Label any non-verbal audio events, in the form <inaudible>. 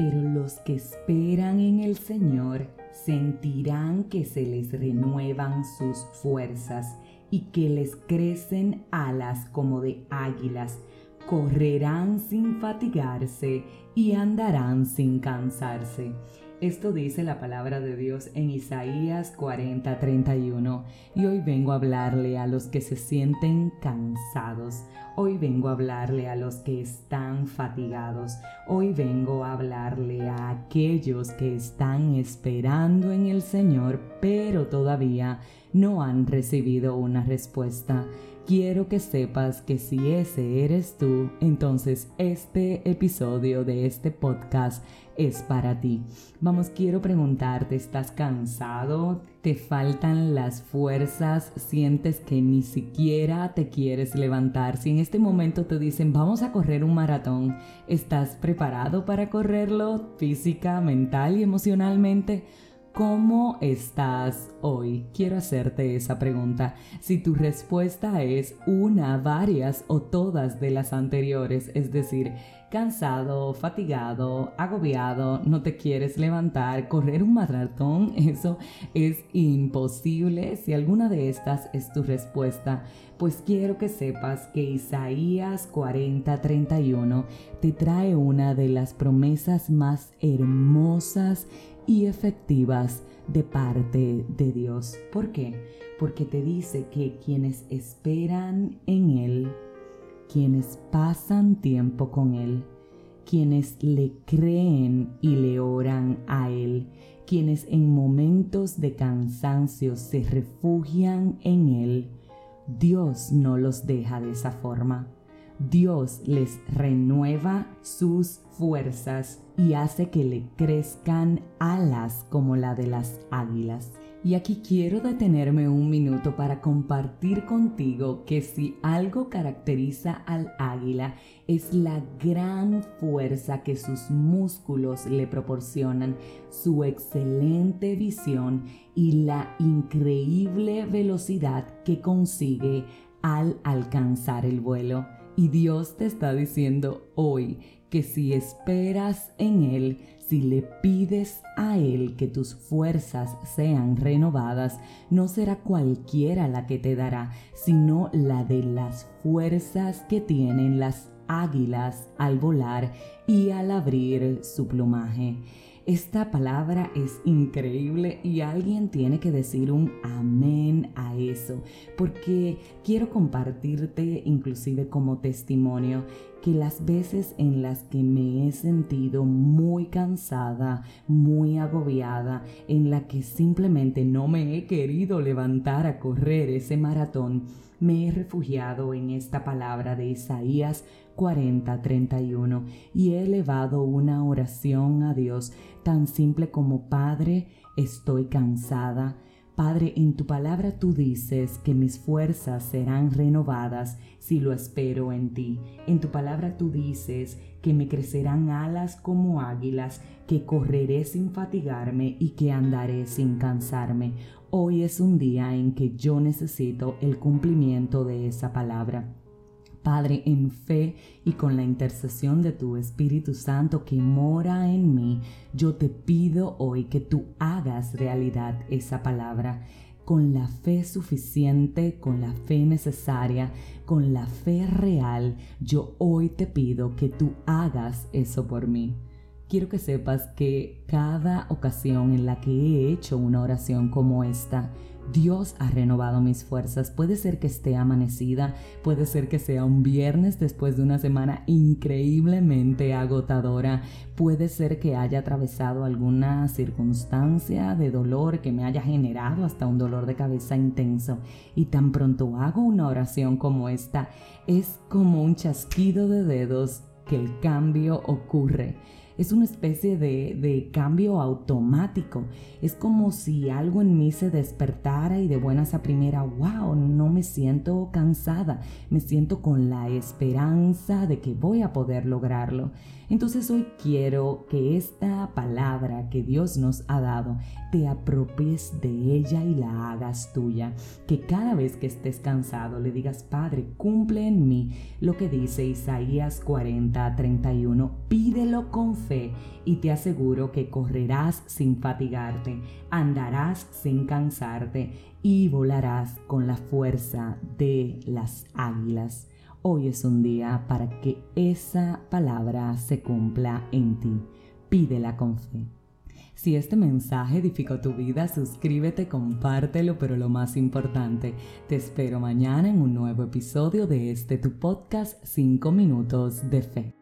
pero los que esperan en el Señor sentirán que se les renuevan sus fuerzas y que les crecen alas como de águilas, correrán sin fatigarse y andarán sin cansarse. Esto dice la palabra de Dios en Isaías 40:31 y hoy vengo a hablarle a los que se sienten cansados, hoy vengo a hablarle a los que están fatigados, hoy vengo a hablarle a aquellos que están esperando en el Señor pero todavía no han recibido una respuesta quiero que sepas que si ese eres tú, entonces este episodio de este podcast es para ti. Vamos, quiero preguntarte, ¿estás cansado? ¿Te faltan las fuerzas? ¿Sientes que ni siquiera te quieres levantar? Si en este momento te dicen, vamos a correr un maratón, ¿estás preparado para correrlo física, mental y emocionalmente? ¿Cómo estás hoy? Quiero hacerte esa pregunta. Si tu respuesta es una, varias o todas de las anteriores, es decir, cansado, fatigado, agobiado, no te quieres levantar, correr un maratón, <laughs> eso es imposible. Si alguna de estas es tu respuesta, pues quiero que sepas que Isaías 40:31 te trae una de las promesas más hermosas y efectivas de parte de Dios. ¿Por qué? Porque te dice que quienes esperan en Él, quienes pasan tiempo con Él, quienes le creen y le oran a Él, quienes en momentos de cansancio se refugian en Él, Dios no los deja de esa forma. Dios les renueva sus fuerzas y hace que le crezcan alas como la de las águilas. Y aquí quiero detenerme un minuto para compartir contigo que si algo caracteriza al águila es la gran fuerza que sus músculos le proporcionan, su excelente visión y la increíble velocidad que consigue al alcanzar el vuelo. Y Dios te está diciendo hoy que si esperas en Él, si le pides a Él que tus fuerzas sean renovadas, no será cualquiera la que te dará, sino la de las fuerzas que tienen las águilas al volar y al abrir su plumaje. Esta palabra es increíble y alguien tiene que decir un amén a eso, porque quiero compartirte inclusive como testimonio que las veces en las que me he sentido muy cansada, muy agobiada, en la que simplemente no me he querido levantar a correr ese maratón, me he refugiado en esta palabra de Isaías 40:31 y he elevado una oración a Dios tan simple como Padre, estoy cansada. Padre, en tu palabra tú dices que mis fuerzas serán renovadas si lo espero en ti. En tu palabra tú dices que me crecerán alas como águilas, que correré sin fatigarme y que andaré sin cansarme. Hoy es un día en que yo necesito el cumplimiento de esa palabra. Padre, en fe y con la intercesión de tu Espíritu Santo que mora en mí, yo te pido hoy que tú hagas realidad esa palabra con la fe suficiente, con la fe necesaria, con la fe real, yo hoy te pido que tú hagas eso por mí. Quiero que sepas que cada ocasión en la que he hecho una oración como esta, Dios ha renovado mis fuerzas. Puede ser que esté amanecida, puede ser que sea un viernes después de una semana increíblemente agotadora, puede ser que haya atravesado alguna circunstancia de dolor que me haya generado hasta un dolor de cabeza intenso. Y tan pronto hago una oración como esta, es como un chasquido de dedos que el cambio ocurre es una especie de, cambio automático. Es como si algo en mí se despertara y de buenas a primera, wow, no me siento cansada, me siento con la esperanza de que voy a poder lograrlo. Entonces hoy quiero que esta palabra que Dios nos ha dado te apropies de ella y la hagas tuya. Que cada vez que estés cansado le digas, Padre, cumple en mí lo que dice Isaías 40, 31. Pídelo con y te aseguro que correrás sin fatigarte, andarás sin cansarte y volarás con la fuerza de las águilas. Hoy es un día para que esa palabra se cumpla en ti. Pídela con fe. Si este mensaje edificó tu vida, suscríbete, compártelo, pero lo más importante, te espero mañana en un nuevo episodio de este tu podcast 5 minutos de fe.